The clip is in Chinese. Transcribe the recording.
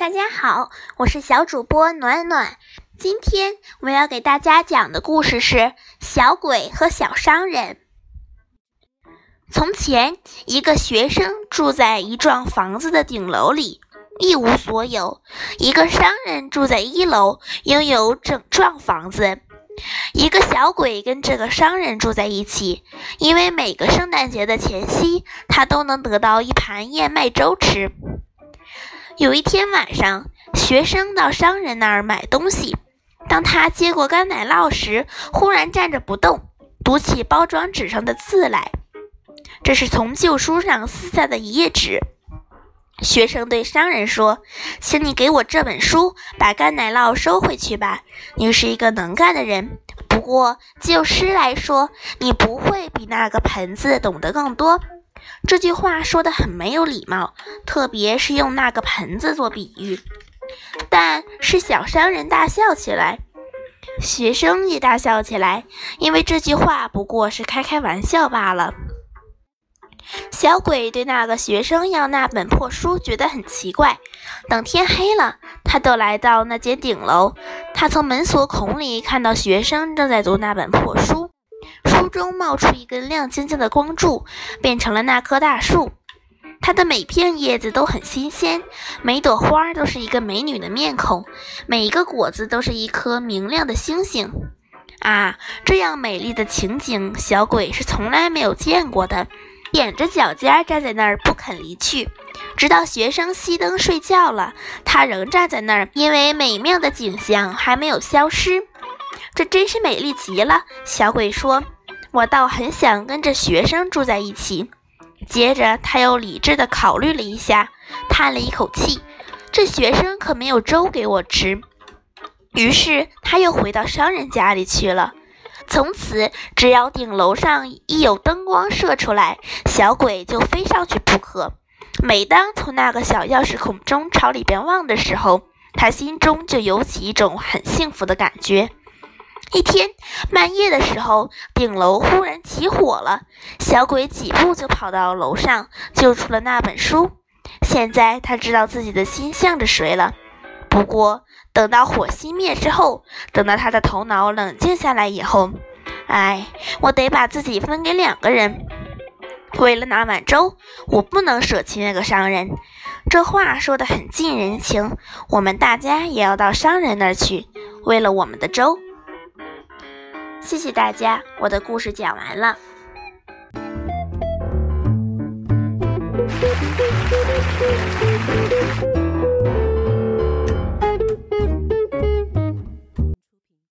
大家好，我是小主播暖暖。今天我要给大家讲的故事是《小鬼和小商人》。从前，一个学生住在一幢房子的顶楼里，一无所有；一个商人住在一楼，拥有整幢房子。一个小鬼跟这个商人住在一起，因为每个圣诞节的前夕，他都能得到一盘燕麦粥吃。有一天晚上，学生到商人那儿买东西。当他接过干奶酪时，忽然站着不动，读起包装纸上的字来。这是从旧书上撕下的一页纸。学生对商人说：“请你给我这本书，把干奶酪收回去吧。你是一个能干的人，不过就诗来说，你不会比那个盆子懂得更多。”这句话说得很没有礼貌，特别是用那个盆子做比喻。但是小商人大笑起来，学生也大笑起来，因为这句话不过是开开玩笑罢了。小鬼对那个学生要那本破书觉得很奇怪。等天黑了，他都来到那间顶楼，他从门锁孔里看到学生正在读那本破书。书中冒出一根亮晶晶的光柱，变成了那棵大树。它的每片叶子都很新鲜，每朵花都是一个美女的面孔，每一个果子都是一颗明亮的星星。啊，这样美丽的情景，小鬼是从来没有见过的。踮着脚尖站在那儿不肯离去，直到学生熄灯睡觉了，他仍站在那儿，因为美妙的景象还没有消失。这真是美丽极了，小鬼说：“我倒很想跟着学生住在一起。”接着，他又理智地考虑了一下，叹了一口气：“这学生可没有粥给我吃。”于是，他又回到商人家里去了。从此，只要顶楼上一有灯光射出来，小鬼就飞上去不可。每当从那个小钥匙孔中朝里边望的时候，他心中就有起一种很幸福的感觉。一天半夜的时候，顶楼忽然起火了。小鬼几步就跑到楼上，救出了那本书。现在他知道自己的心向着谁了。不过，等到火熄灭之后，等到他的头脑冷静下来以后，哎，我得把自己分给两个人。为了那碗粥，我不能舍弃那个商人。这话说得很近人情。我们大家也要到商人那儿去，为了我们的粥。谢谢大家，我的故事讲完了。